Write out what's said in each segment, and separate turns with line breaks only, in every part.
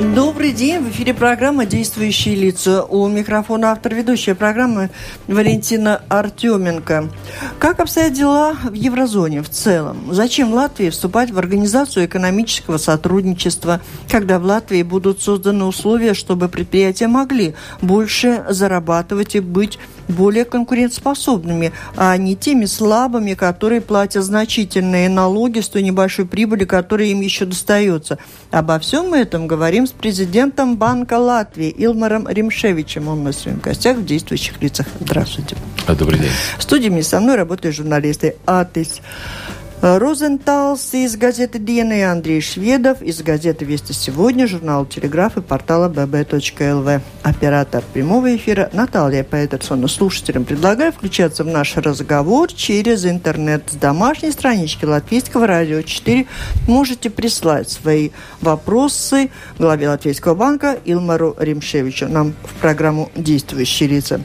Добрый день. В эфире программа «Действующие лица». У микрофона автор ведущая программы Валентина Артеменко. Как обстоят дела в еврозоне в целом? Зачем Латвии вступать в Организацию экономического сотрудничества, когда в Латвии будут созданы условия, чтобы предприятия могли больше зарабатывать и быть более конкурентоспособными, а не теми слабыми, которые платят значительные налоги с той небольшой прибыли, которая им еще достается. Обо всем этом говорим с президентом Банка Латвии Илмаром Римшевичем. Он на своих гостях в действующих лицах. Здравствуйте.
Добрый день.
В студии со мной работают журналисты Атис Розенталс из газеты «Диена» и Андрей Шведов из газеты «Вести сегодня», журнала «Телеграф» и портала bb.lv. Оператор прямого эфира Наталья Петерсон. Слушателям предлагаю включаться в наш разговор через интернет с домашней странички Латвийского радио 4. Можете прислать свои вопросы главе Латвийского банка Илмару Римшевичу. Нам в программу «Действующие лица».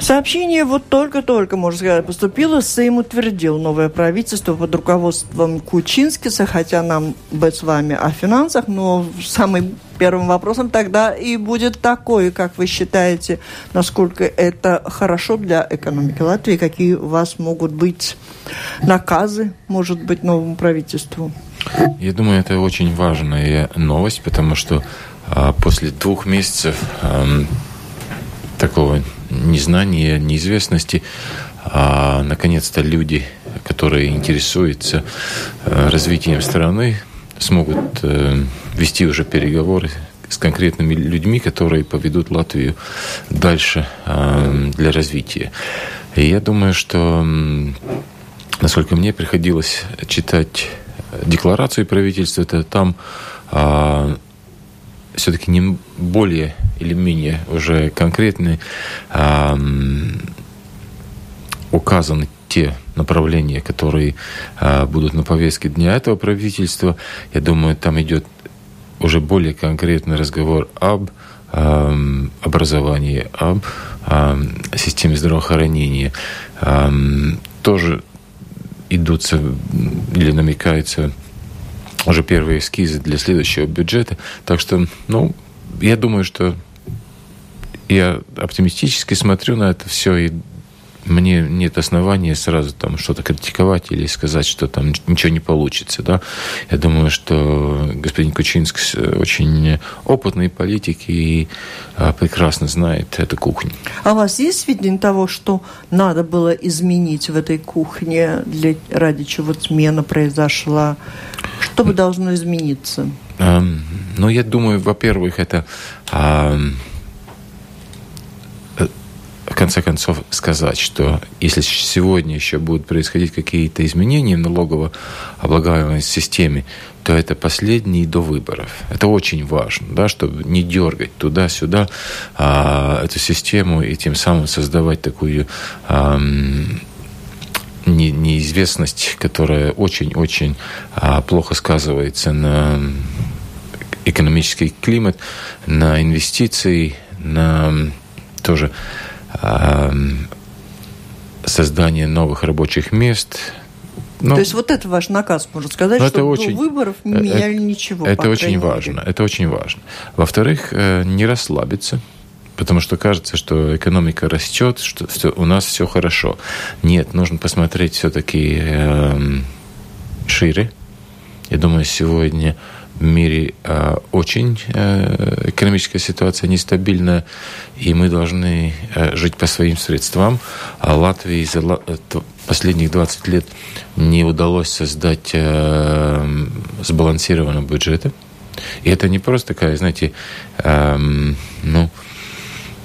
Сообщение вот только-только, можно сказать, поступило. Сейм утвердил новое правительство под руководством Кучинскиса, хотя нам быть с вами о финансах, но самым первым вопросом тогда и будет такой, как вы считаете, насколько это хорошо для экономики Латвии, какие у вас могут быть наказы, может быть, новому правительству?
Я думаю, это очень важная новость, потому что а, после двух месяцев а, такого незнания, неизвестности, а наконец-то люди, которые интересуются э, развитием страны, смогут э, вести уже переговоры с конкретными людьми, которые поведут Латвию дальше э, для развития. И я думаю, что, насколько мне приходилось читать декларацию правительства, это там а, все-таки не более или менее уже конкретные э, указаны те направления, которые э, будут на повестке дня этого правительства. Я думаю, там идет уже более конкретный разговор об э, образовании, об э, системе здравоохранения. Э, тоже идутся или намекаются уже первые эскизы для следующего бюджета. Так что, ну, я думаю, что я оптимистически смотрю на это все и мне нет основания сразу там что-то критиковать или сказать, что там ничего не получится. Да? Я думаю, что господин Кучинский очень опытный политик и а, прекрасно знает эту кухню.
А у вас есть видение того, что надо было изменить в этой кухне, для, ради чего смена произошла? Что бы должно измениться?
Ну, я думаю, во-первых, это в конце концов сказать, что если сегодня еще будут происходить какие-то изменения в налогово-облагаемой системе, то это последние до выборов. Это очень важно, да, чтобы не дергать туда-сюда а, эту систему и тем самым создавать такую а, не, неизвестность, которая очень-очень а, плохо сказывается на экономический климат, на инвестиции, на тоже создание новых рабочих мест.
Ну, То есть вот это ваш наказ, можно сказать, что это очень, до выборов не э, меняли
это,
ничего.
Это очень важно. Мере. Это очень важно. Во-вторых, э, не расслабиться. Потому что кажется, что экономика растет, что все, у нас все хорошо. Нет, нужно посмотреть все-таки э, шире. Я думаю, сегодня в мире э, очень э, экономическая ситуация нестабильная, и мы должны э, жить по своим средствам. А Латвии за э, последних 20 лет не удалось создать э, сбалансированного бюджета. И это не просто такая, знаете, э, ну,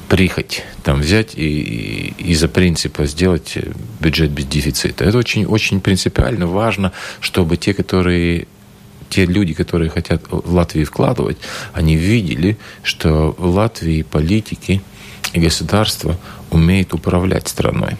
прихоть там взять и, из-за принципа сделать бюджет без дефицита. Это очень, очень принципиально важно, чтобы те, которые те люди, которые хотят в Латвии вкладывать, они видели, что в Латвии политики и государство умеют управлять страной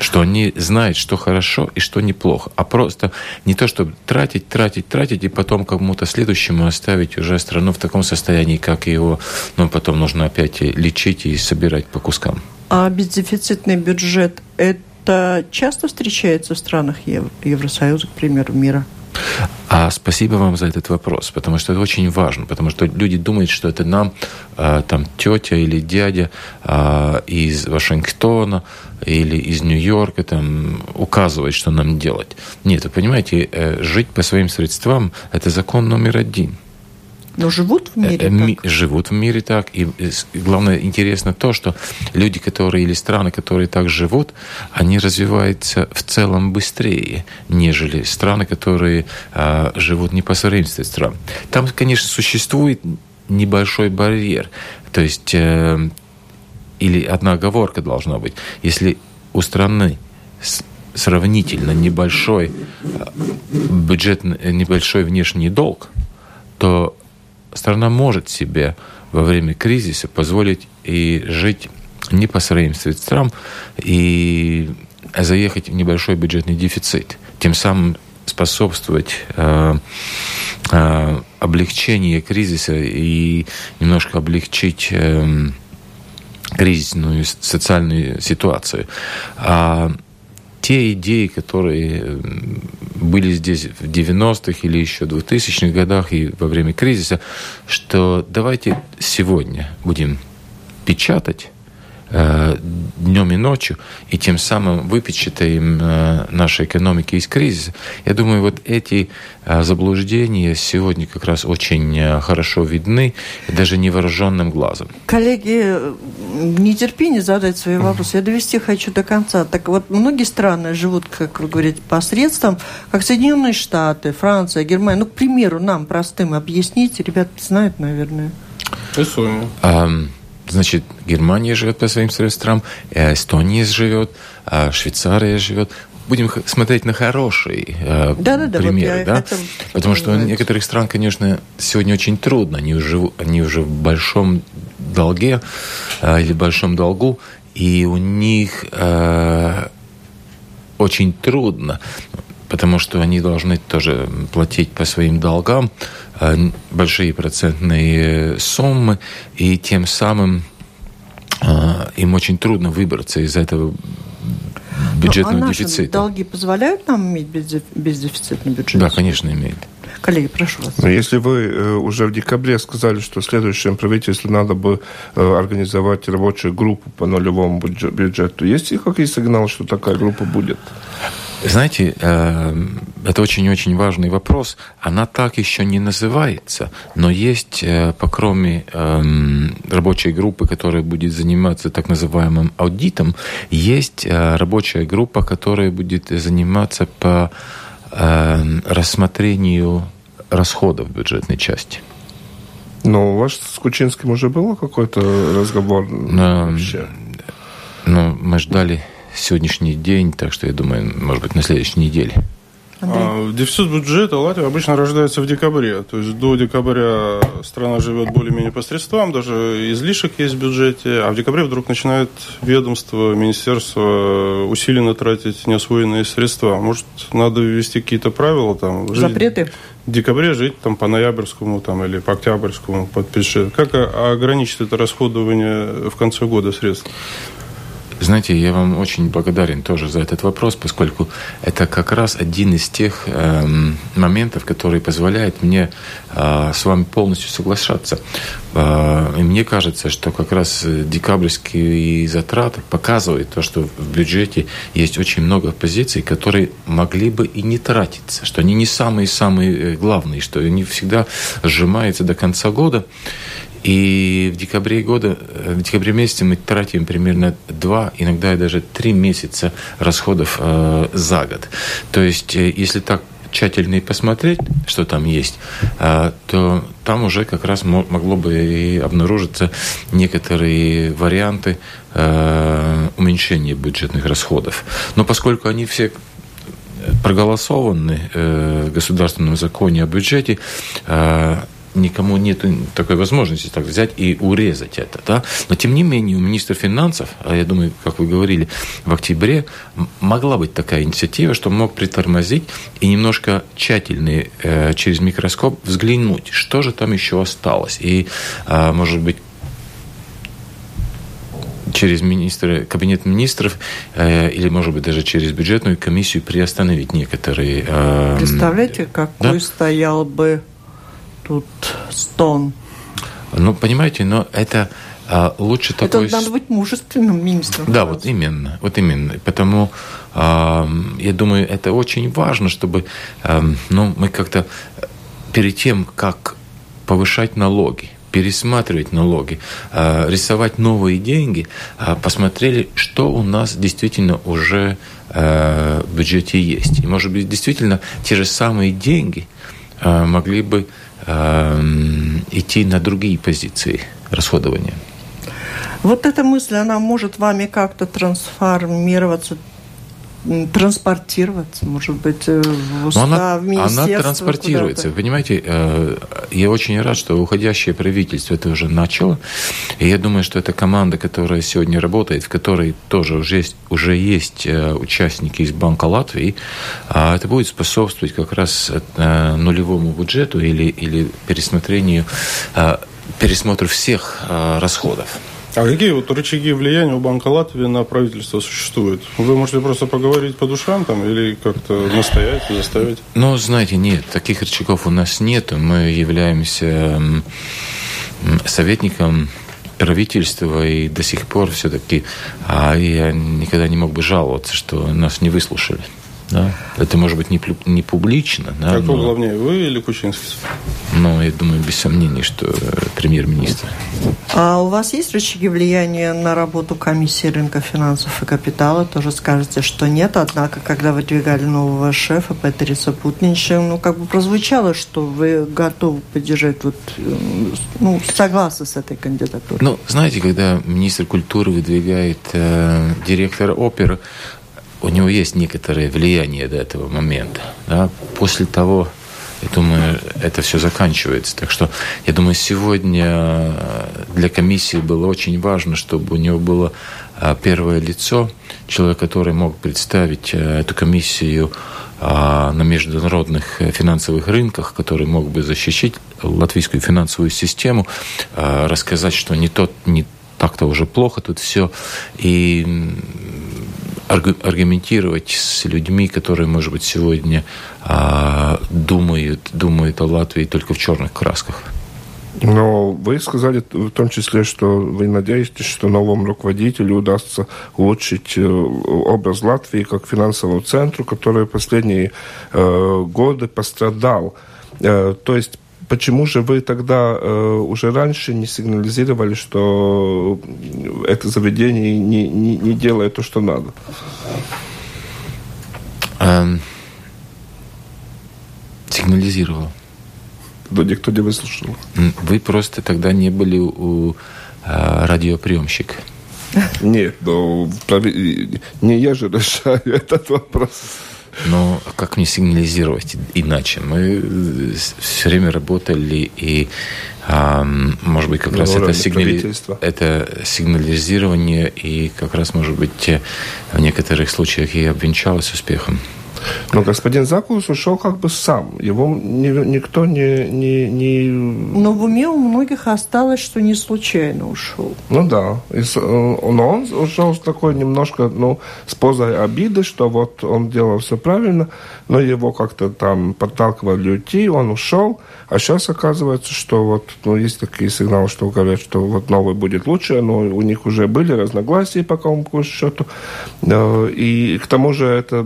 что они знают, что хорошо и что неплохо, а просто не то, чтобы тратить, тратить, тратить, и потом кому-то следующему оставить уже страну в таком состоянии, как его, но потом нужно опять лечить и собирать по кускам.
А бездефицитный бюджет – это часто встречается в странах Евросоюза, к примеру, мира?
А спасибо вам за этот вопрос, потому что это очень важно, потому что люди думают, что это нам э, там тетя или дядя э, из Вашингтона или из Нью-Йорка там указывает, что нам делать. Нет, вы понимаете, э, жить по своим средствам – это закон номер один –
но живут в мире э,
так? Живут в мире так. И главное, интересно то, что люди, которые или страны, которые так живут, они развиваются в целом быстрее, нежели страны, которые а, живут не по современности стран. Там, конечно, существует небольшой барьер. То есть, э, или одна оговорка должна быть. Если у страны сравнительно небольшой а, бюджет, небольшой внешний долг, то страна может себе во время кризиса позволить и жить не по своим средствам и заехать в небольшой бюджетный дефицит, тем самым способствовать э, э, облегчению кризиса и немножко облегчить э, кризисную социальную ситуацию. А те идеи, которые были здесь в 90-х или еще 2000-х годах и во время кризиса, что давайте сегодня будем печатать днем и ночью, и тем самым выпечатаем э, нашей экономики из кризиса. Я думаю, вот эти э, заблуждения сегодня как раз очень хорошо видны, даже невооруженным глазом.
Коллеги, нетерпение задать свои вопросы. Я довести хочу до конца. Так вот, многие страны живут, как вы говорите, посредством, как Соединенные Штаты, Франция, Германия. Ну, к примеру, нам простым объясните. Ребята знают, наверное.
Эстония. Значит, Германия живет по своим средствам, Эстония живет, а Швейцария живет. Будем смотреть на хорошие э, да, да, примеры, да? да? Потому что у некоторых стран, конечно, сегодня очень трудно. Они уже, они уже в большом долге э, или большом долгу, и у них э, очень трудно потому что они должны тоже платить по своим долгам э, большие процентные суммы, и тем самым э, им очень трудно выбраться из этого бюджетного ну, а дефицита.
долги позволяют нам иметь бездефицитный бюджет?
Да, конечно, имеют.
Коллеги, прошу вас.
Но если вы э, уже в декабре сказали, что следующем правительству надо бы э, организовать рабочую группу по нулевому бюджету, есть ли какие сигналы, что такая группа будет?
Знаете, э, это очень-очень важный вопрос. Она так еще не называется, но есть, э, по кроме эм, рабочей группы, которая будет заниматься так называемым аудитом, есть э, рабочая группа, которая будет заниматься по рассмотрению расходов бюджетной части.
Но у вас с Кучинским уже было какой-то разговор?
Но, ну, мы ждали сегодняшний день, так что я думаю, может быть, на следующей неделе.
А, дефицит бюджета Латвии обычно рождается в декабре. То есть до декабря страна живет более-менее по средствам, даже излишек есть в бюджете, а в декабре вдруг начинает ведомство, министерство усиленно тратить неосвоенные средства. Может, надо ввести какие-то правила там?
Жить Запреты?
В декабре жить там по ноябрьскому там, или по октябрьскому подпиши. Как ограничить это расходование в конце года средств?
Знаете, я вам очень благодарен тоже за этот вопрос, поскольку это как раз один из тех э, моментов, который позволяет мне э, с вами полностью соглашаться. Э, и мне кажется, что как раз декабрьские затраты показывают то, что в бюджете есть очень много позиций, которые могли бы и не тратиться, что они не самые-самые э, главные, что они всегда сжимаются до конца года. И в декабре года, э, в декабре месяце мы тратим примерно два, иногда даже три месяца расходов э, за год. То есть, э, если так тщательно и посмотреть, что там есть, э, то там уже как раз могло бы и обнаружиться некоторые варианты э, уменьшения бюджетных расходов. Но поскольку они все проголосованы э, в государственном законе о бюджете, никому нет такой возможности так взять и урезать это. Да? Но тем не менее у министра финансов, а я думаю, как вы говорили, в октябре могла быть такая инициатива, что мог притормозить и немножко тщательно э, через микроскоп взглянуть, что же там еще осталось. И, э, может быть, через министра, кабинет министров э, или, может быть, даже через бюджетную комиссию приостановить некоторые...
Э, Представляете, какой да? стоял бы тут стон?
Ну, понимаете, но это а, лучше
это
такой...
Это надо быть мужественным министром.
Да, вот именно, вот именно. Потому а, я думаю, это очень важно, чтобы а, ну, мы как-то перед тем, как повышать налоги, пересматривать налоги, а, рисовать новые деньги, а, посмотрели, что у нас действительно уже а, в бюджете есть. И, может быть, действительно те же самые деньги могли бы идти на другие позиции расходования.
Вот эта мысль, она может вами как-то трансформироваться транспортироваться, может быть, э, в устав,
она, в Она транспортируется. Вы понимаете, э, я очень рад, что уходящее правительство это уже начало. И я думаю, что эта команда, которая сегодня работает, в которой тоже уже есть, уже есть э, участники из Банка Латвии, а это будет способствовать как раз нулевому бюджету или, или пересмотрению, пересмотру всех расходов.
А какие вот рычаги влияния у Банка Латвии на правительство существуют? Вы можете просто поговорить по душам там или как-то настоять, заставить?
Ну, знаете, нет, таких рычагов у нас нет. Мы являемся советником правительства и до сих пор все-таки а я никогда не мог бы жаловаться, что нас не выслушали. Да? Это может быть не, не публично. Да,
Кто но... главнее, вы или Кучинский?
Ну, я думаю, без сомнений, что э, премьер-министр.
А у вас есть рычаги влияния на работу комиссии рынка финансов и капитала? Тоже скажете, что нет. Однако, когда выдвигали нового шефа Петриса Путнича, ну, как бы прозвучало, что вы готовы поддержать, вот, э, ну, согласны с этой кандидатурой.
Ну, знаете, когда министр культуры выдвигает э, директора оперы, у него есть некоторое влияние до этого момента. Да? После того, я думаю, это все заканчивается. Так что, я думаю, сегодня для комиссии было очень важно, чтобы у него было а, первое лицо, человек, который мог представить а, эту комиссию на международных финансовых рынках, который мог бы защищать латвийскую финансовую систему, рассказать, что не тот, не так-то уже плохо тут все, и аргументировать с людьми, которые, может быть, сегодня а, думают, думают о Латвии только в черных красках.
Но вы сказали в том числе, что вы надеетесь, что новому руководителю удастся улучшить э, образ Латвии как финансового центра, который последние э, годы пострадал. Э, то есть почему же вы тогда э, уже раньше не сигнализировали, что это заведение не, не, не делает то, что надо?
Эм, сигнализировал.
Да никто не выслушал.
Вы просто тогда не были у э, радиоприемщика.
Нет, но не я же решаю этот вопрос.
Но как мне сигнализировать иначе? Мы э, все время работали и, а, может быть, как раз это, сигнали... это сигнализирование и как раз, может быть, в некоторых случаях и обвенчалось успехом.
Но господин Закулус ушел как бы сам. Его ни, никто не, не, не...
Но в уме у многих осталось, что не случайно ушел.
Ну да. И, э, но он ушел с такой немножко, ну, с позой обиды, что вот он делал все правильно, но его как-то там подталкивали уйти, он ушел. А сейчас оказывается, что вот, ну, есть такие сигналы, что говорят, что вот новый будет лучше, но у них уже были разногласия по какому счету. И к тому же это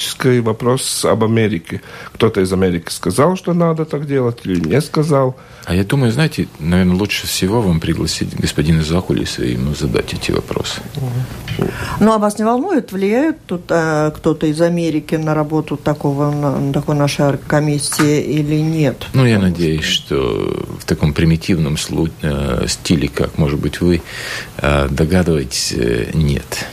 мистический вопрос об Америке. Кто-то из Америки сказал, что надо так делать, или не сказал.
А я думаю, знаете, наверное, лучше всего вам пригласить господина Захулиса и ему задать эти вопросы.
Ну, а вас не волнует, влияет тут а, кто-то из Америки на работу такого, на, такой нашей комиссии или нет?
Ну, я надеюсь, что в таком примитивном э, стиле, как, может быть, вы э, догадываетесь, нет.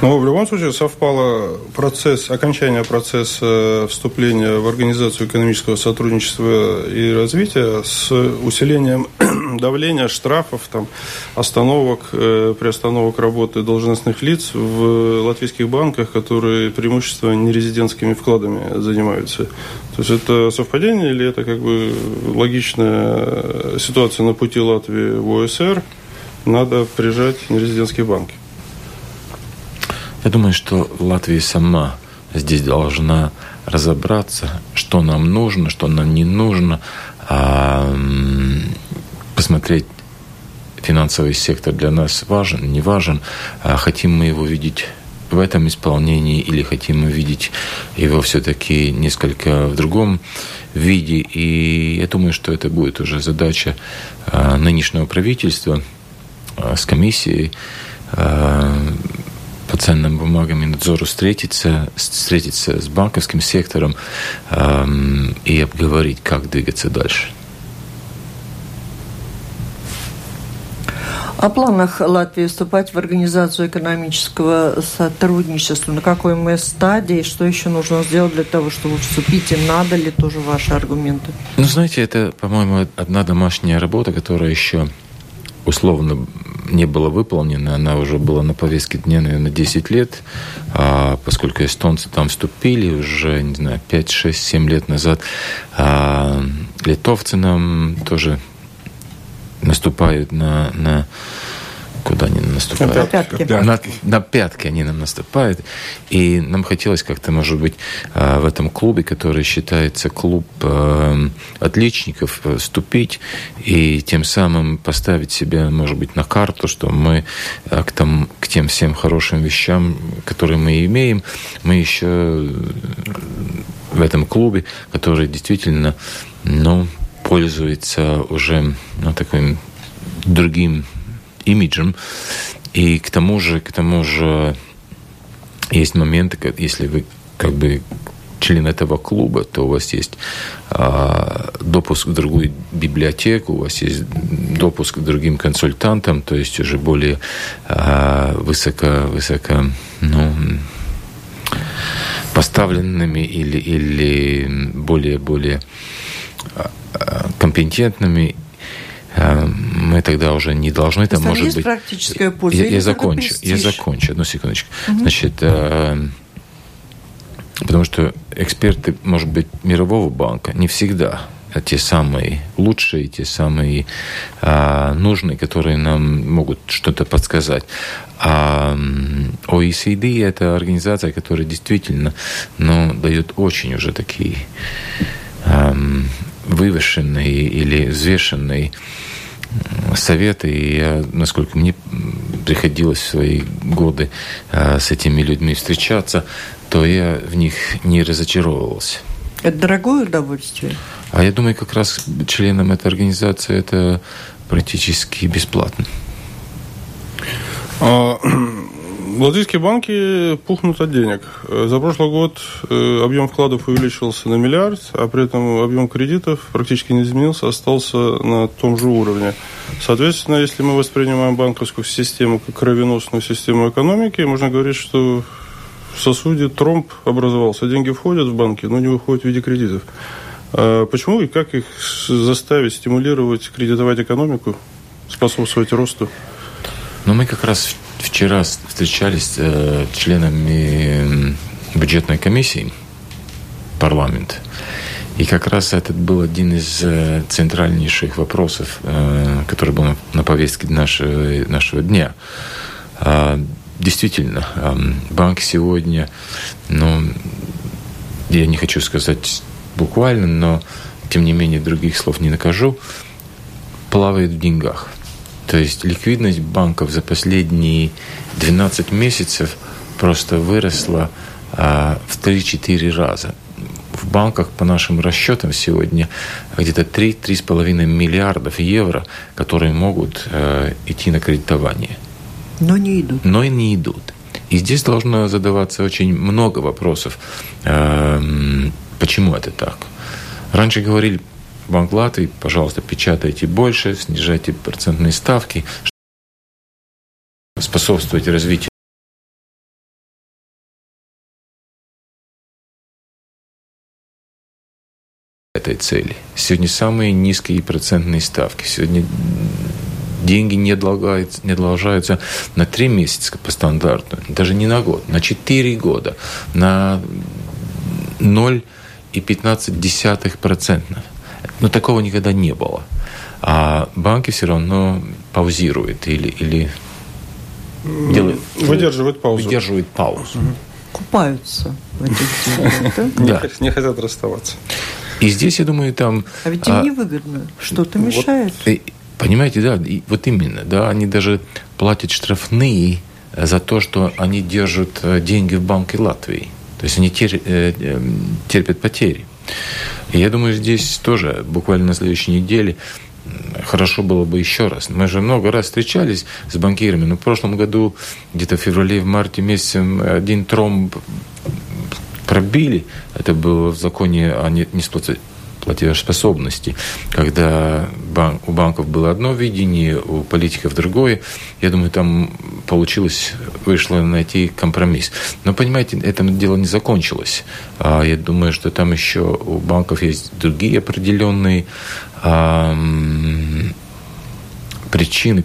Ну, в любом случае совпало процесс, окончание процесса вступления в Организацию экономического сотрудничества и развития с усилением давления, штрафов, там, остановок, э, приостановок работы должностных лиц в латвийских банках, которые преимущественно нерезидентскими вкладами занимаются. То есть это совпадение или это как бы логичная ситуация на пути Латвии в ОСР – надо прижать нерезидентские банки?
Я думаю, что Латвия сама здесь должна разобраться, что нам нужно, что нам не нужно, посмотреть финансовый сектор для нас важен, не важен, а хотим мы его видеть в этом исполнении или хотим мы видеть его все-таки несколько в другом виде. И я думаю, что это будет уже задача а, нынешнего правительства а, с комиссией по ценным бумагам и надзору встретиться, встретиться с банковским сектором и обговорить, как двигаться дальше.
О планах Латвии вступать в Организацию экономического сотрудничества, на какой мы стадии, что еще нужно сделать для того, чтобы вступить, и надо ли тоже ваши аргументы?
Ну, знаете, это, по-моему, одна домашняя работа, которая еще условно не была выполнена, она уже была на повестке дня, наверное, 10 лет, а поскольку эстонцы там вступили уже, не знаю, 5, 6, 7 лет назад, а литовцы нам тоже наступают на, на куда они наступают?
На пятки.
На, на пятки они нам наступают. И нам хотелось как-то, может быть, а, в этом клубе, который считается клуб а, отличников, вступить и тем самым поставить себя, может быть, на карту, что мы а, к, там, к тем всем хорошим вещам, которые мы имеем, мы еще в этом клубе, который действительно, ну, пользуется уже ну, таким другим имиджем. И к тому же, к тому же есть моменты, если вы как бы член этого клуба, то у вас есть а, допуск в другую библиотеку, у вас есть допуск к другим консультантам, то есть уже более а, высоко, высоко, ну, поставленными или, или более, более компетентными, э, мы тогда уже не должны там, может
есть
быть...
практическая польза?
Я, я закончу, я закончу, одну секундочку. Угу. Значит, э, потому что эксперты, может быть, мирового банка не всегда те самые лучшие, те самые а, нужные, которые нам могут что-то подсказать. А OECD – это организация, которая действительно ну, дает очень уже такие вывешенные или взвешенные советы. И я, насколько мне приходилось в свои годы а, с этими людьми встречаться, то я в них не разочаровывался.
Это дорогое удовольствие?
А я думаю, как раз членам этой организации это практически бесплатно.
Латвийские банки пухнут от денег. За прошлый год э, объем вкладов увеличился на миллиард, а при этом объем кредитов практически не изменился, остался на том же уровне. Соответственно, если мы воспринимаем банковскую систему как кровеносную систему экономики, можно говорить, что в сосуде тромб образовался. Деньги входят в банки, но не выходят в виде кредитов. А почему и как их заставить стимулировать, кредитовать экономику, способствовать росту?
Ну, мы как раз вчера встречались э, членами бюджетной комиссии парламента. И как раз этот был один из э, центральнейших вопросов, э, который был на повестке нашего, нашего дня. А, действительно, банк сегодня, ну, я не хочу сказать буквально, но тем не менее других слов не накажу, плавает в деньгах. То есть ликвидность банков за последние 12 месяцев просто выросла а, в 3-4 раза. В банках, по нашим расчетам, сегодня где-то 3-3,5 миллиардов евро, которые могут э, идти на кредитование.
Но не идут.
Но и не идут. И здесь должно задаваться очень много вопросов. Э, почему это так? Раньше говорили, Банк Латвии, пожалуйста, печатайте больше, снижайте процентные ставки, способствуйте развитию этой цели. Сегодня самые низкие процентные ставки. Сегодня деньги не отлагаются, не отложаются на три месяца по стандарту, даже не на год, на четыре года, на 0,15%. Но такого никогда не было. а банки все равно паузируют или, или
делают... Выдерживают паузу.
Выдерживают паузу. Угу.
Купаются в этих
деньгах, Не хотят расставаться.
И здесь, я думаю, там...
А ведь им а, невыгодно. Что-то мешает.
Понимаете, да, и вот именно, да, они даже платят штрафные за то, что они держат э, деньги в банке Латвии. То есть они э, э, терпят потери. Я думаю, здесь тоже буквально на следующей неделе хорошо было бы еще раз. Мы же много раз встречались с банкирами, но в прошлом году, где-то в феврале, в марте месяце, один тромб пробили. Это было в законе о несплате платежеспособности, когда банк, у банков было одно видение, у политиков другое. Я думаю, там получилось, вышло найти компромисс. Но, понимаете, это дело не закончилось. А я думаю, что там еще у банков есть другие определенные а, причины,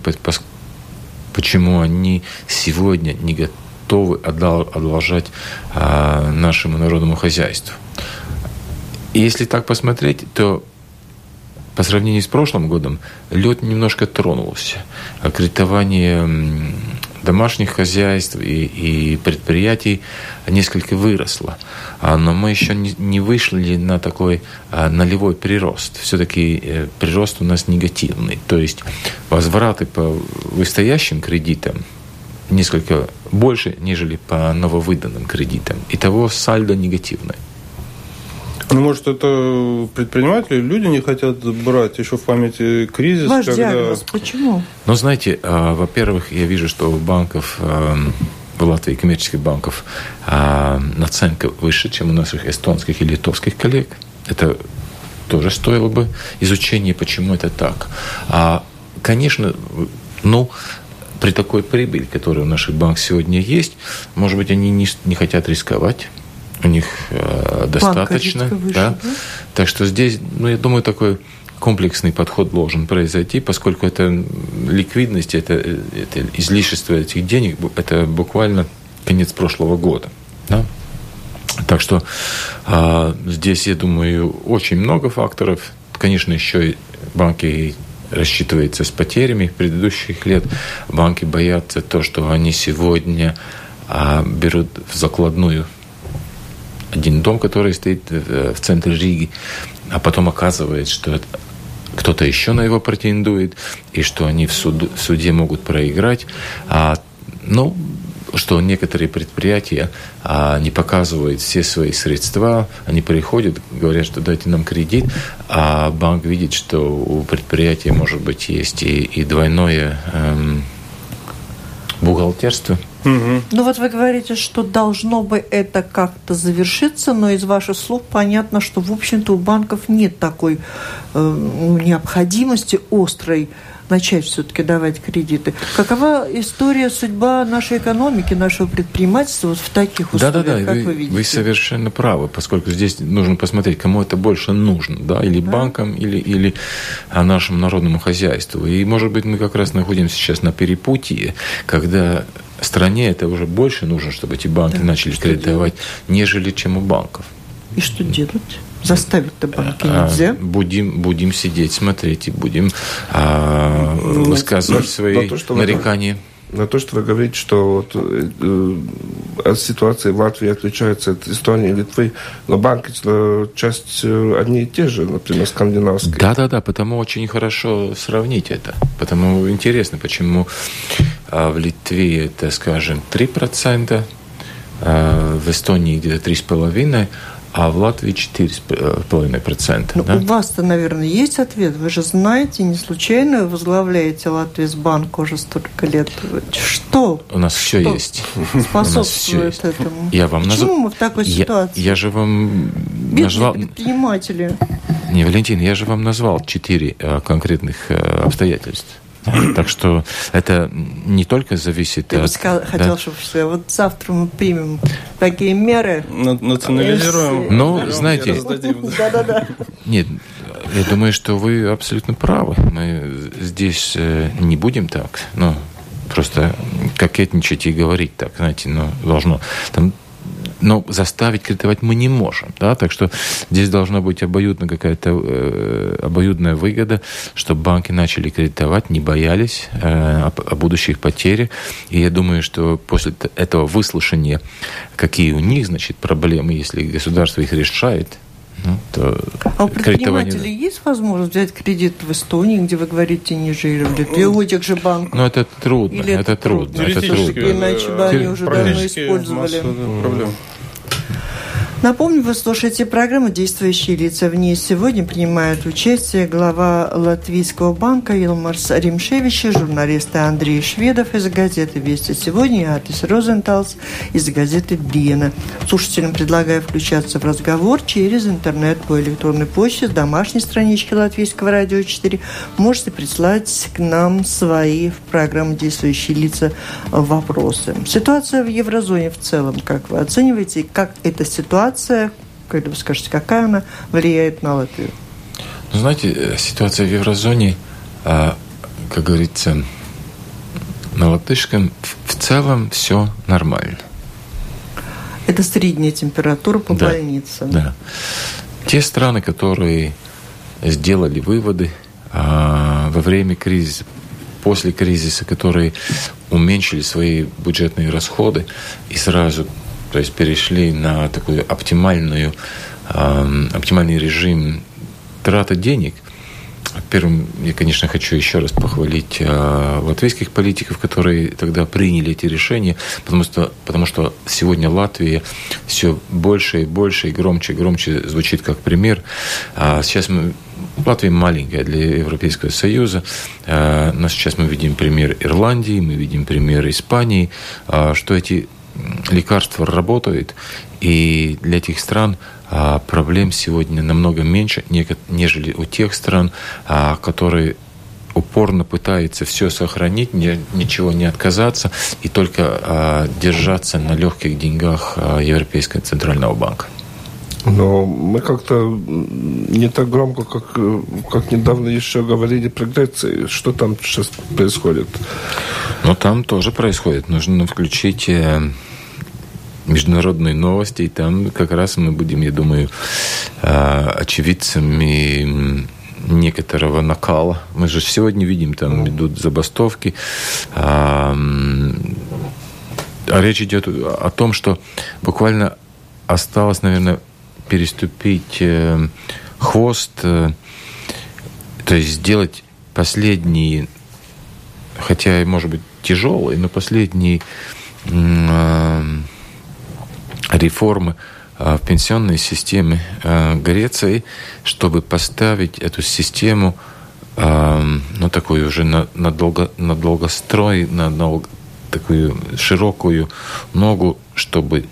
почему они сегодня не готовы одолжать а, нашему народному хозяйству. И если так посмотреть, то по сравнению с прошлым годом лед немножко тронулся. А кредитование домашних хозяйств и, и предприятий несколько выросло. А, но мы еще не, вышли на такой а, нулевой прирост. Все-таки э, прирост у нас негативный. То есть возвраты по выстоящим кредитам несколько больше, нежели по нововыданным кредитам. Итого сальдо негативное.
Ну, может, это предприниматели, люди не хотят брать еще в памяти кризис.
Ваш когда... диагноз, почему?
Ну, знаете, а, во-первых, я вижу, что у банков а, в Латвии коммерческих банков а, наценка выше, чем у наших эстонских и литовских коллег. Это тоже стоило бы изучения, почему это так. А, конечно, ну, при такой прибыли, которая у наших банков сегодня есть, может быть, они не, не хотят рисковать у них э, достаточно. Выше, да? Да? Так что здесь, ну, я думаю, такой комплексный подход должен произойти, поскольку это ликвидность, это, это излишество этих денег, это буквально конец прошлого года. Да? Так что э, здесь, я думаю, очень много факторов. Конечно, еще и банки рассчитываются с потерями предыдущих лет. Банки боятся то, что они сегодня а, берут в закладную один дом, который стоит в центре Риги, а потом оказывается, что кто-то еще на его претендует, и что они в, суд, в суде могут проиграть. А, ну, что некоторые предприятия а, не показывают все свои средства, они приходят, говорят, что дайте нам кредит, а банк видит, что у предприятия, может быть, есть и, и двойное эм, бухгалтерство –
Угу. Ну вот вы говорите, что должно бы это как-то завершиться, но из ваших слов понятно, что, в общем-то, у банков нет такой э, необходимости острой начать все-таки давать кредиты. Какова история, судьба нашей экономики, нашего предпринимательства вот в таких условиях, да, да, да. как вы, вы видите?
Вы совершенно правы, поскольку здесь нужно посмотреть, кому это больше нужно, да, или да. банкам, или, или а, нашему народному хозяйству. И, может быть, мы как раз находимся сейчас на перепутье, когда стране это уже больше нужно, чтобы эти банки да, начали кредитовать, делать? нежели чем у банков.
И что делать? Заставить-то банки а, нельзя.
Будем, будем сидеть, смотреть и будем а, ну, высказывать свои то, что нарекания.
На то, что вы говорите, что вот, э, э, ситуация в Латвии отличается от Эстонии и Литвы, но банки э, часть э, одни и те же, например, скандинавские.
Да-да-да, потому очень хорошо сравнить это. Потому интересно, почему в Литве это, скажем, 3%, а в Эстонии где-то 3,5%, а в Латвии 4,5%. Ну,
да? У вас-то, наверное, есть ответ. Вы же знаете, не случайно возглавляете Латвийсбанк уже столько лет. Что?
У нас все есть.
Способствует все этому.
Я вам
Почему назов... мы в такой ситуации?
Я, я же вам
Бедные назвал... предприниматели.
Не, Валентин, я же вам назвал четыре э, конкретных э, обстоятельств. Так что это не только зависит
Ты от... Сказал, да? хотел, чтобы что вот завтра мы примем такие меры.
Национализируем.
Ну, знаете... Да-да-да. Нет, я думаю, что вы абсолютно правы. Мы здесь э, не будем так, ну, просто кокетничать и говорить так, знаете, ну, должно. Там но заставить кредитовать мы не можем. Да? Так что здесь должна быть обоюдная какая-то э, обоюдная выгода, чтобы банки начали кредитовать, не боялись э, о, о будущих потерях. И я думаю, что после этого выслушания, какие у них, значит, проблемы, если государство их решает,
ну, то а у предпринимателей есть возможность взять кредит в Эстонии, где вы говорите ниже в Литве, у этих же банков?
Ну, это трудно. Или это, это трудно. Это трудно.
Иначе бы они уже давно использовали. Проблем. Напомню, вы слушаете программу «Действующие лица». В ней сегодня принимают участие глава Латвийского банка Илмарс Римшевич, журналисты Андрей Шведов из газеты «Вести сегодня» и Атис Розенталс из газеты «Диена». Слушателям предлагаю включаться в разговор через интернет по электронной почте с домашней странички Латвийского радио 4. Можете прислать к нам свои в программу «Действующие лица» вопросы. Ситуация в еврозоне в целом, как вы оцениваете, как эта ситуация ситуация, когда вы скажете, какая она влияет на Латвию?
Ну, знаете, э, ситуация в еврозоне, а, как говорится, на латышском в целом все нормально.
Это средняя температура по да, больницам.
Да. Те страны, которые сделали выводы а, во время кризиса, после кризиса, которые уменьшили свои бюджетные расходы и сразу то есть перешли на такую оптимальную, э, оптимальный режим траты денег. Первым, я, конечно, хочу еще раз похвалить э, латвийских политиков, которые тогда приняли эти решения, потому что, потому что сегодня Латвия все больше и больше и громче и громче звучит как пример. А сейчас мы Латвия маленькая для Европейского Союза, э, но сейчас мы видим пример Ирландии, мы видим пример Испании, э, что эти лекарства работают, и для этих стран а, проблем сегодня намного меньше, нежели у тех стран, а, которые упорно пытаются все сохранить, ничего не отказаться и только а, держаться на легких деньгах Европейского центрального банка.
Но мы как-то не так громко, как, как недавно еще говорили про Грецию. Что там сейчас происходит?
Ну, там тоже происходит. Нужно включить э, международные новости, и там как раз мы будем, я думаю, э, очевидцами некоторого накала. Мы же сегодня видим, там идут забастовки. А, а речь идет о том, что буквально осталось, наверное, переступить э, хвост, то есть сделать последние, хотя, может быть, тяжелые, но последние э, реформы в пенсионной системе Греции, чтобы поставить эту систему ну, такую уже на, на, долго, на долгострой, на, на такую широкую ногу, чтобы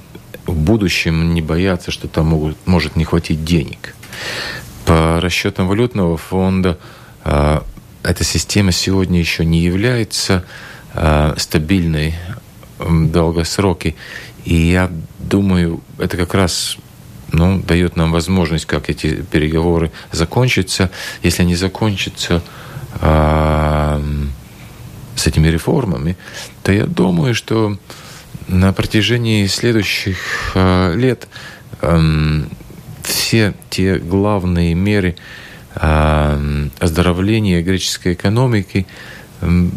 в будущем не бояться, что там могут, может не хватить денег. По расчетам валютного фонда э, эта система сегодня еще не является э, стабильной в долгосроке. И я думаю, это как раз ну, дает нам возможность, как эти переговоры закончатся. Если они закончатся э, с этими реформами, то я думаю, что на протяжении следующих э, лет э, все те главные меры э, оздоровления греческой экономики э,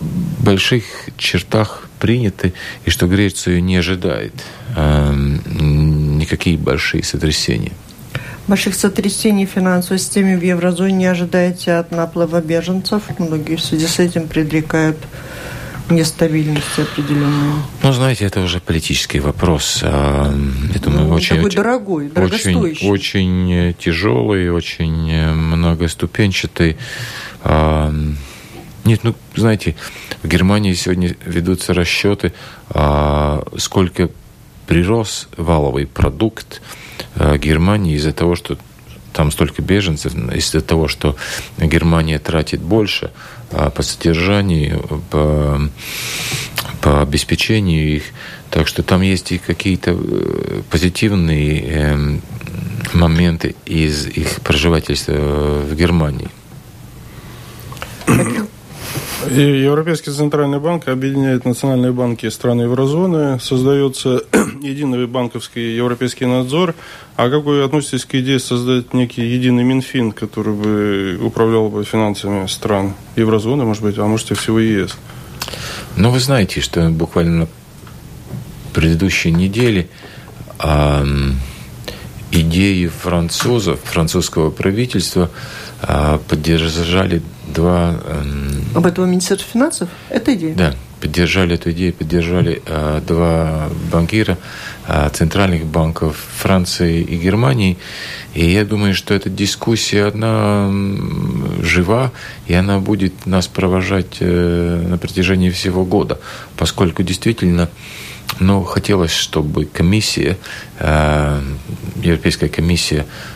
больших чертах приняты, и что Грецию не ожидает э, никакие большие сотрясения.
Больших сотрясений финансовой системе в еврозоне не ожидаете от наплыва беженцев. Многие в связи с этим предрекают нестабильности определенной?
Ну, знаете, это уже политический вопрос. А, я думаю, ну, очень,
такой дорогой,
дорогостоящий. Очень, очень тяжелый, очень многоступенчатый. А, нет, ну, знаете, в Германии сегодня ведутся расчеты, а, сколько прирос валовый продукт Германии из-за того, что там столько беженцев, из-за того, что Германия тратит больше а, по содержанию, по, по обеспечению их. Так что там есть и какие-то э, позитивные эм, моменты из их проживательства в Германии.
Европейский центральный банк объединяет национальные банки стран еврозоны, создается единый банковский европейский надзор. А как вы относитесь к идее создать некий единый Минфин, который бы управлял бы финансами стран еврозоны, может быть, а может и всего ЕС?
Ну, вы знаете, что буквально на предыдущей неделе э, идеи французов, французского правительства э, поддержали два... Э,
Об этом Министерство финансов? Это идея?
Да, поддержали эту идею, поддержали э, два банкира э, центральных банков Франции и Германии. И я думаю, что эта дискуссия, одна жива, и она будет нас провожать э, на протяжении всего года, поскольку действительно но хотелось, чтобы комиссия, э, Европейская комиссия э,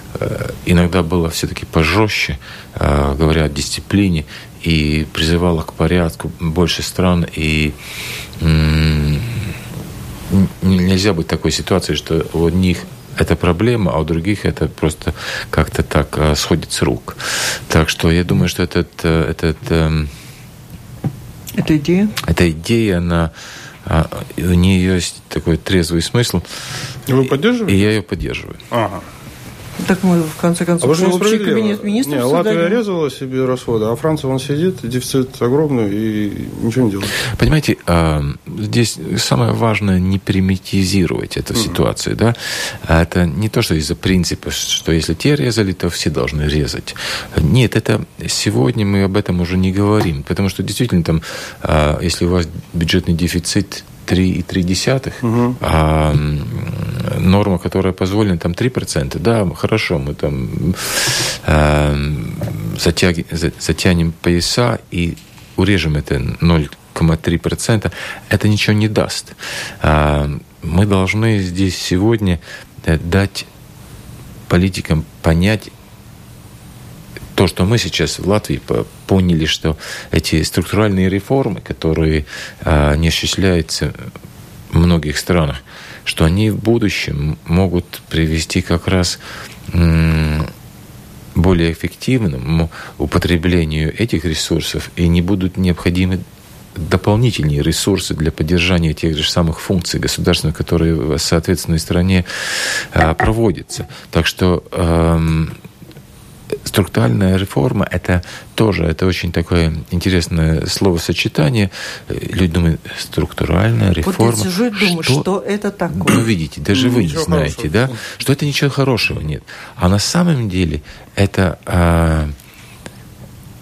иногда была все-таки пожестче, э, говоря о дисциплине, и призывала к порядку больше стран, и нельзя быть такой ситуации, что у одних это проблема, а у других это просто как-то так сходит с рук. Так что я думаю, что этот, этот,
эм, эта идея,
эта идея, она а, у нее есть такой трезвый смысл.
Вы поддерживаете?
И я ее поддерживаю.
Ага.
Так мы, в конце концов,
а общий кабинет министров не, Латвия резала себе расходы, а Франция, он сидит, дефицит огромный и ничего не делает.
Понимаете, а, здесь самое важное не примитизировать эту mm-hmm. ситуацию. Да? А это не то, что из-за принципа, что если те резали, то все должны резать. Нет, это сегодня мы об этом уже не говорим, потому что действительно там, а, если у вас бюджетный дефицит 3,3, угу. а норма, которая позволена, там 3%, да, хорошо, мы там э, затяг, затянем пояса и урежем это 0,3%, это ничего не даст. А, мы должны здесь сегодня э, дать политикам понять то, что мы сейчас в Латвии поняли, что эти структуральные реформы, которые а, не осуществляются в многих странах, что они в будущем могут привести как раз более эффективному употреблению этих ресурсов и не будут необходимы дополнительные ресурсы для поддержания тех же самых функций государственных, которые в соответственной стране а, проводятся. Так что эм, структуральная реформа – это тоже это очень такое интересное словосочетание. Люди думают, структуральная реформа. Вот я
сижу и думаю, что, что это такое?
Ну, видите, даже вы не знаете, хорошего. да, что это ничего хорошего нет. А на самом деле это а,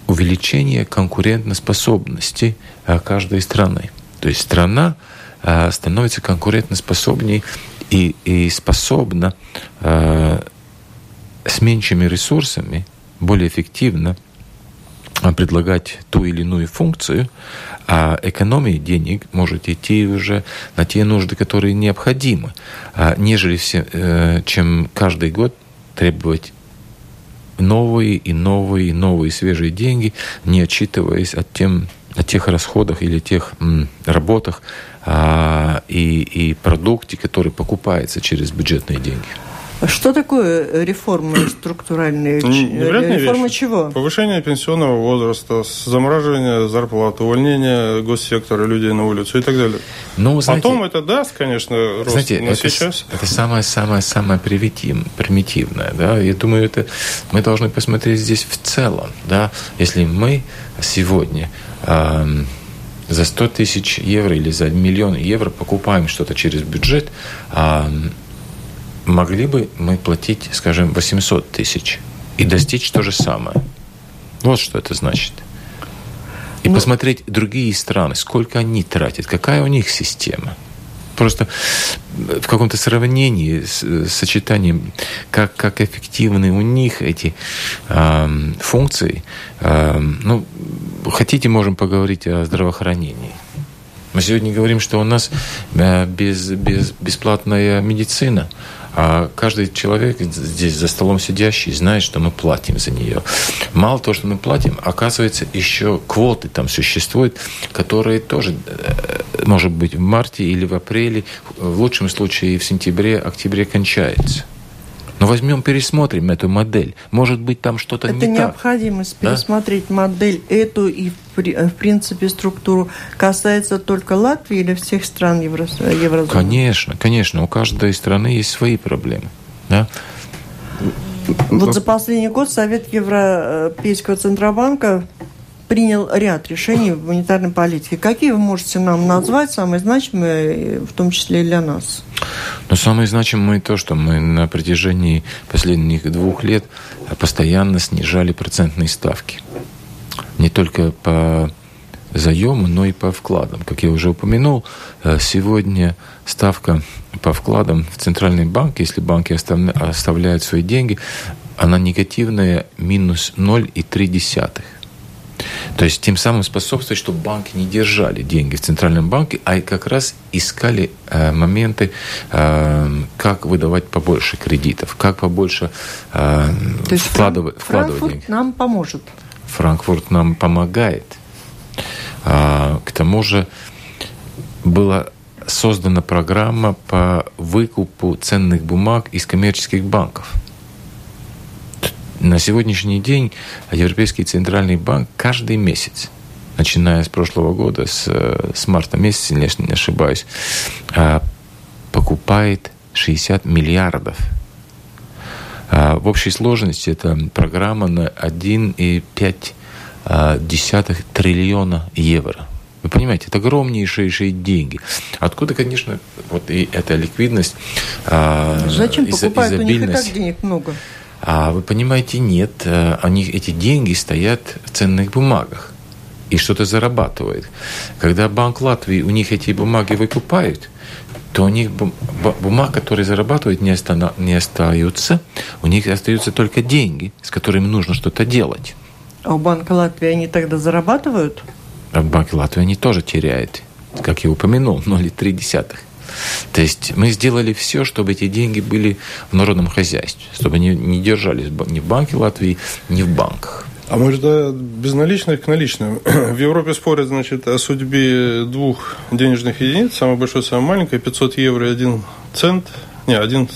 увеличение конкурентоспособности а, каждой страны. То есть страна а, становится конкурентоспособней и, и способна а, с меньшими ресурсами более эффективно а, предлагать ту или иную функцию, а экономия денег может идти уже на те нужды, которые необходимы, а, нежели все, э, чем каждый год требовать новые и новые и новые свежие деньги, не отчитываясь от, тем, о тех расходах или тех м, работах а, и, и продукте, который покупается через бюджетные деньги.
Что такое реформы структуральные? Реформа
вещи.
чего?
Повышение пенсионного возраста, замораживание зарплат, увольнение госсектора людей на улицу и так далее. Ну, знаете, Потом это даст, конечно, рост, знаете, но
это,
сейчас...
Это самое-самое-самое примитивное. Да? Я думаю, это мы должны посмотреть здесь в целом. Да? Если мы сегодня... Эм, за 100 тысяч евро или за миллион евро покупаем что-то через бюджет, могли бы мы платить, скажем, 800 тысяч и достичь то же самое. Вот что это значит. И ну, посмотреть другие страны, сколько они тратят, какая у них система. Просто в каком-то сравнении с, сочетанием, как, как эффективны у них эти э, функции. Э, ну, хотите, можем поговорить о здравоохранении. Мы сегодня говорим, что у нас э, без, без, бесплатная медицина. А каждый человек здесь за столом сидящий знает, что мы платим за нее. Мало того, что мы платим, оказывается, еще квоты там существуют, которые тоже, э, может быть, в марте или в апреле, в лучшем случае в сентябре, октябре кончаются. Но возьмем, пересмотрим эту модель. Может быть, там что-то
Это
не
необходимость так. пересмотреть да? модель эту и, в в принципе структуру, касается только Латвии или всех стран Евро... еврозоны?
Конечно, конечно. У каждой страны есть свои проблемы. Да?
Вот за последний год Совет Европейского Центробанка принял ряд решений в монетарной политике. Какие вы можете нам назвать, самые значимые, в том числе и для нас?
Но самое значимое то, что мы на протяжении последних двух лет постоянно снижали процентные ставки. Не только по заему, но и по вкладам. Как я уже упомянул, э, сегодня ставка по вкладам в Центральный банк, если банки оставляют свои деньги, она негативная минус 0,3. То есть тем самым способствует, чтобы банки не держали деньги в Центральном банке, а как раз искали э, моменты, э, как выдавать побольше кредитов, как побольше э, То есть вкладывать, вкладывать деньги.
нам поможет.
Франкфурт нам помогает. А, к тому же была создана программа по выкупу ценных бумаг из коммерческих банков – на сегодняшний день Европейский центральный банк каждый месяц начиная с прошлого года, с, с марта месяца, если не ошибаюсь, а, покупает 60 миллиардов. А, в общей сложности это программа на 1,5 а, триллиона евро. Вы понимаете, это огромнейшие деньги. Откуда, конечно, вот и эта ликвидность,
Зачем покупают? У них и так денег много.
А вы понимаете, нет, э, они, эти деньги стоят в ценных бумагах и что-то зарабатывают. Когда Банк Латвии у них эти бумаги выкупают, то у них бумаг, которые зарабатывают, не, остана, не остаются. У них остаются только деньги, с которыми нужно что-то делать.
А у Банка Латвии они тогда зарабатывают?
А в Банке Латвии они тоже теряют, как я упомянул, 0,3. То есть мы сделали все, чтобы эти деньги были в народном хозяйстве, чтобы они не держались ни в Банке Латвии, ни в банках.
А может, да, безналичных к наличным. В Европе спорят, значит, о судьбе двух денежных единиц. Самая большая, самая маленькая, 500 евро и 1 цент. Не, один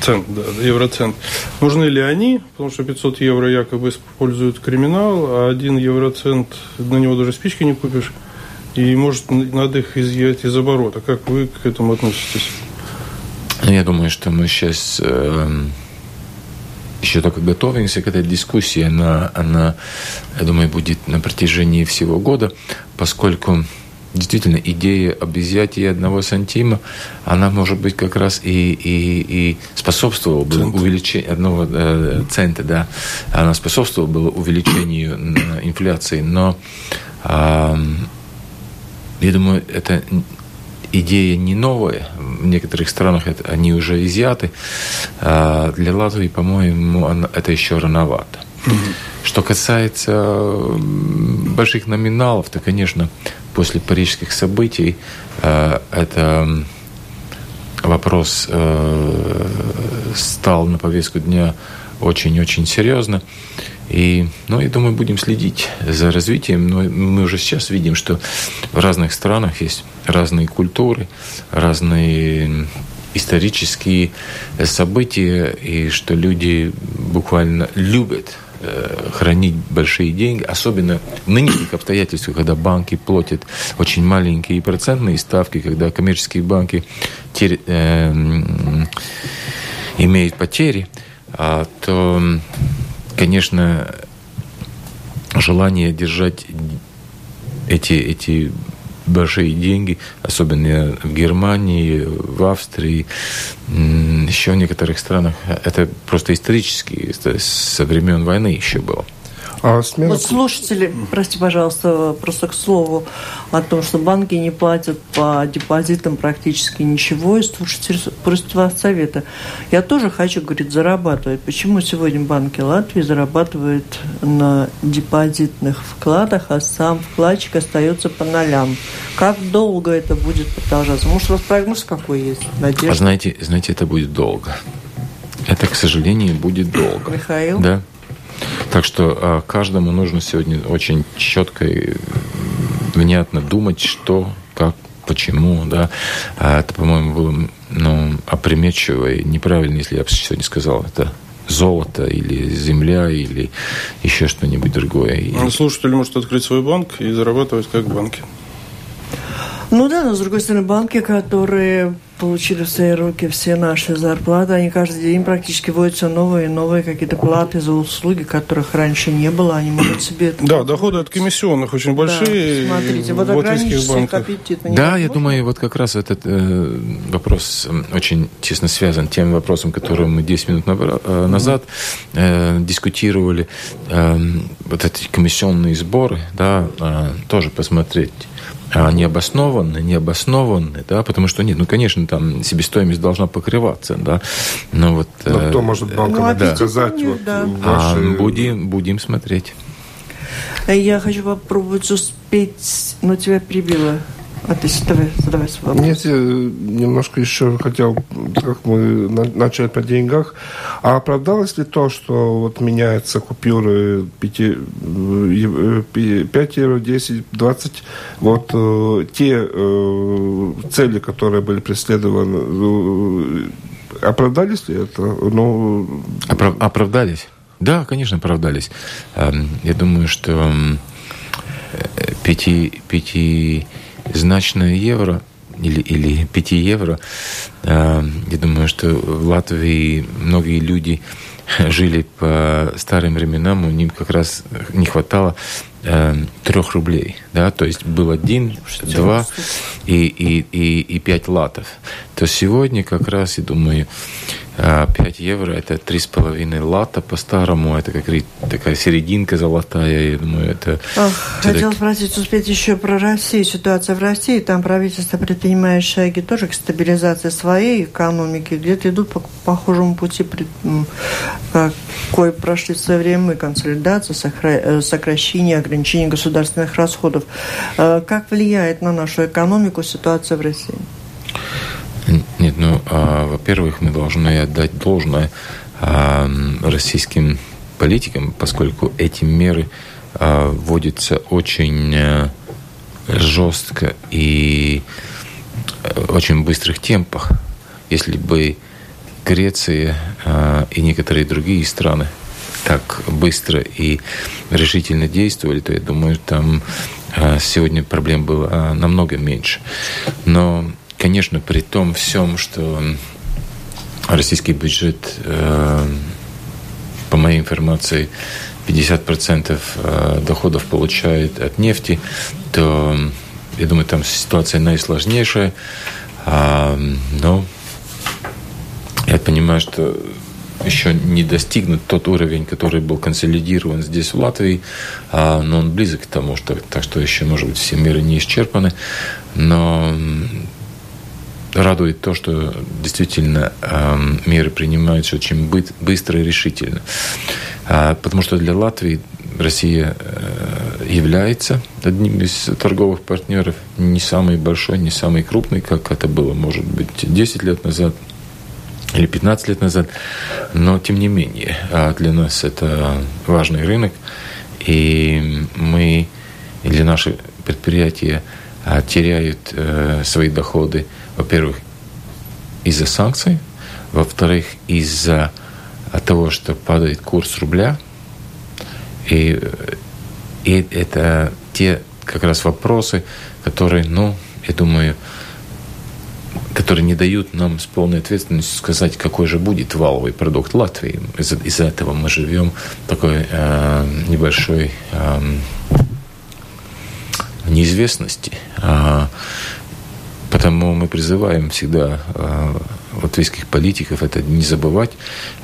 цент, да, евроцент. Нужны ли они? Потому что 500 евро якобы используют криминал, а один евроцент, на него даже спички не купишь и, может, надо их изъять из оборота. Как вы к этому относитесь?
Я думаю, что мы сейчас э, эм, еще только готовимся к этой дискуссии. Она, она, я думаю, будет на протяжении всего года, поскольку действительно идея об изъятии одного сантима, она может быть как раз и, и, и способствовала бы увеличению одного э, цента, да, она способствовала бы увеличению инфляции, но э, я думаю, это идея не новая. В некоторых странах это, они уже изъяты. А для Латвии, по-моему, это еще рановато. Mm-hmm. Что касается больших номиналов, то, конечно, после парижских событий э, это вопрос э, стал на повестку дня очень-очень серьезно. И, ну, я думаю, будем следить за развитием. Но мы уже сейчас видим, что в разных странах есть разные культуры, разные исторические события, и что люди буквально любят э, хранить большие деньги, особенно в нынешних обстоятельствах, когда банки платят очень маленькие процентные ставки, когда коммерческие банки тер, э, имеют потери, а, то конечно, желание держать эти, эти большие деньги, особенно в Германии, в Австрии, еще в некоторых странах, это просто исторически, со времен войны еще было.
А смена... Вот слушатели, прости, пожалуйста, просто к слову о том, что банки не платят по депозитам практически ничего, и слушатели просят вас совета. Я тоже хочу, говорит, зарабатывать. Почему сегодня банки Латвии зарабатывают на депозитных вкладах, а сам вкладчик остается по нолям? Как долго это будет продолжаться? Может, у вас прогноз какой есть?
Надежда? А знаете, знаете, это будет долго. Это, к сожалению, будет долго.
Михаил?
Да. Так что а, каждому нужно сегодня очень четко и внятно думать, что, как, почему, да. А это, по-моему, было ну, опрометчиво и неправильно, если я сегодня сказал это золото или земля или еще что-нибудь другое.
Ну, слушатель может открыть свой банк и зарабатывать как в банке.
Ну да, но с другой стороны, банки, которые получили в свои руки все наши зарплаты, они каждый день практически вводят все новые и новые какие-то платы за услуги, которых раньше не было, они могут себе... Это
да, доходы от комиссионных очень большие.
Да, смотрите, вот ограничить аппетит.
Да, я думаю, вот как раз этот э, вопрос очень тесно связан тем вопросом, который мы 10 минут э, назад э, дискутировали. Э, вот эти комиссионные сборы, да, э, тоже посмотреть необоснованно, необоснованно, да, потому что нет, ну, конечно, там себестоимость должна покрываться, да, но вот...
Но э, кто может банкам ну, да. сказать? Вот,
да. ваши... а, будем, будем смотреть.
Я хочу попробовать успеть, но тебя прибило. А ты давай, задавай свой вопрос.
Нет, я немножко еще хотел, как мы начали по деньгах. А оправдалось ли то, что вот меняются купюры 5, 5 э, евро, 10, 20, вот э, те э, цели, которые были преследованы, оправдались ли это?
Ну... Оправ, оправдались? Да, конечно, оправдались. Эм, я думаю, что 5, э, 5 значное евро или, или 5 евро. А, я думаю, что в Латвии многие люди жили по старым временам, у них как раз не хватало э, трех рублей, да, то есть был один, два и, и, и, и пять латов. То сегодня как раз, я думаю, 5 а, евро это 3,5 лата по-старому, это как такая серединка золотая, я думаю, это...
Ох, хотел спросить, успеть еще про Россию, ситуация в России, там правительство предпринимает шаги тоже к стабилизации своей экономики, где-то идут по похожему пути, какой прошли в свое время. Мы, консолидация, э, сокращение, ограничение государственных расходов. Э, как влияет на нашу экономику ситуация в России?
Нет, ну, а, во-первых, мы должны отдать должное а, российским политикам, поскольку эти меры а, вводятся очень а, жестко и а, очень быстрых темпах. Если бы Греция а, и некоторые другие страны так быстро и решительно действовали, то я думаю, там а, сегодня проблем было намного меньше. Но конечно, при том всем, что российский бюджет, э, по моей информации, 50% э, доходов получает от нефти, то, я думаю, там ситуация наисложнейшая. А, но я понимаю, что еще не достигнут тот уровень, который был консолидирован здесь, в Латвии, а, но он близок к тому, что, так что еще, может быть, все меры не исчерпаны. Но радует то, что действительно э, меры принимаются очень быстро и решительно. А, потому что для Латвии Россия э, является одним из торговых партнеров, не самый большой, не самый крупный, как это было, может быть, 10 лет назад или 15 лет назад. Но, тем не менее, а, для нас это важный рынок, и мы, или наши предприятия а, теряют э, свои доходы – во-первых, из-за санкций, во-вторых, из-за того, что падает курс рубля. И, и это те как раз вопросы, которые, ну, я думаю, которые не дают нам с полной ответственностью сказать, какой же будет валовый продукт Латвии. Из-за из этого мы живем такой э, небольшой э, неизвестности. Э, Поэтому мы призываем всегда э, латвийских политиков это не забывать,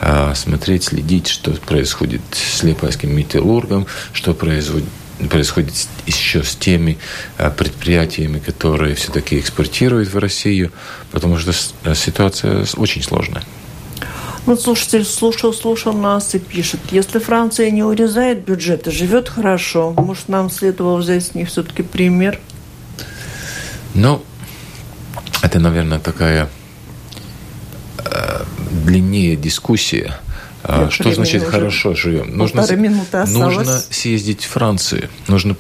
а смотреть, следить, что происходит с липайским металлургом, что происходит происходит еще с теми а, предприятиями, которые все-таки экспортируют в Россию, потому что ситуация очень сложная.
Вот слушатель слушал, слушал нас и пишет, если Франция не урезает бюджет и живет хорошо, может, нам следовало взять с них все-таки пример?
Ну, это, наверное, такая э, длиннее дискуссия. Э, что значит хорошо живем? Нужно, нужно съездить в Францию, нужно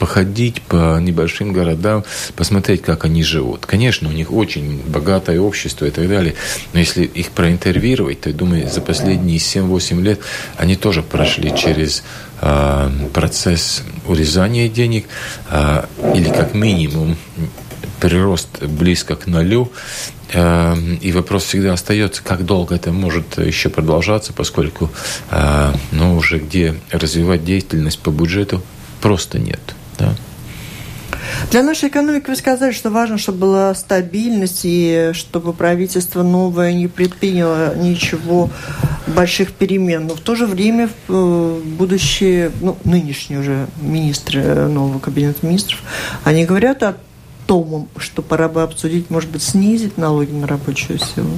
походить по небольшим городам, посмотреть, как они живут. Конечно, у них очень богатое общество и так далее, но если их проинтервьюировать, то, я думаю, за последние 7-8 лет они тоже прошли через э, процесс урезания денег э, или как минимум прирост близко к нулю. Эм, и вопрос всегда остается, как долго это может еще продолжаться, поскольку ну, уже где развивать деятельность по бюджету просто нет. Да?
Для нашей экономики вы сказали, что важно, чтобы была стабильность и чтобы правительство новое не предприняло ничего больших перемен. Но в то же время э, будущие, ну, нынешние уже министры нового кабинета министров, они говорят о том, что пора бы обсудить, может быть, снизить налоги на рабочую силу?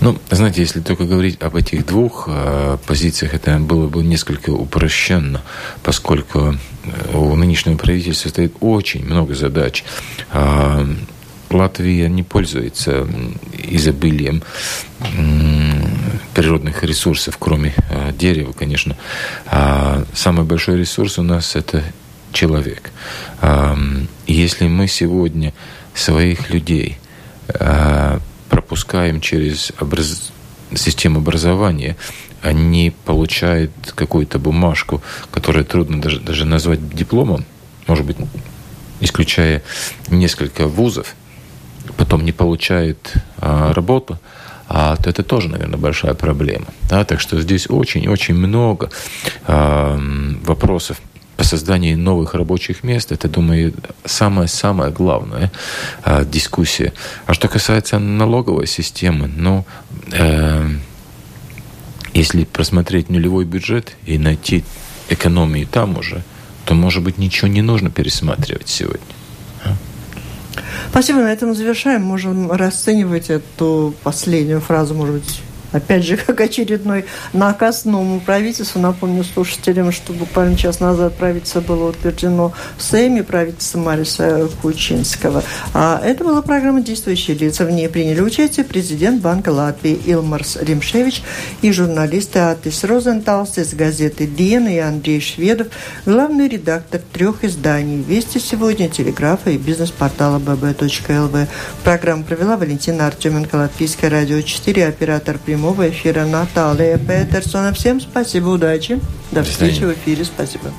Ну, знаете, если только говорить об этих двух э, позициях, это было бы несколько упрощенно, поскольку э, у нынешнего правительства стоит очень много задач. Э, Латвия не пользуется изобилием природных ресурсов, кроме э, дерева, конечно. А самый большой ресурс у нас это человек. Если мы сегодня своих людей а, пропускаем через образ... систему образования, они получают какую-то бумажку, которую трудно даже, даже назвать дипломом, может быть, исключая несколько вузов, потом не получают а, работу, а, то это тоже, наверное, большая проблема. Да? Так что здесь очень-очень много а, вопросов по созданию новых рабочих мест, это, думаю, самая-самая главная э, дискуссия. А что касается налоговой системы, ну, э, если просмотреть нулевой бюджет и найти экономии там уже, то, может быть, ничего не нужно пересматривать сегодня.
Спасибо, на этом завершаем. Можем расценивать эту последнюю фразу, может быть, опять же, как очередной наказ новому правительству. Напомню слушателям, что буквально час назад правительство было утверждено в Сейме, правительство Мариса Кучинского. А это была программа «Действующие лица». В ней приняли участие президент Банка Латвии Илмарс Римшевич и журналисты Атис Розенталс из газеты «Диена» и Андрей Шведов, главный редактор трех изданий «Вести сегодня», «Телеграфа» и бизнес-портала bb.lv. Программу провела Валентина Артеменко, Латвийское радио 4, оператор прямого прямого эфира Наталья Петерсона. Всем спасибо, удачи. До встречи в эфире. Спасибо.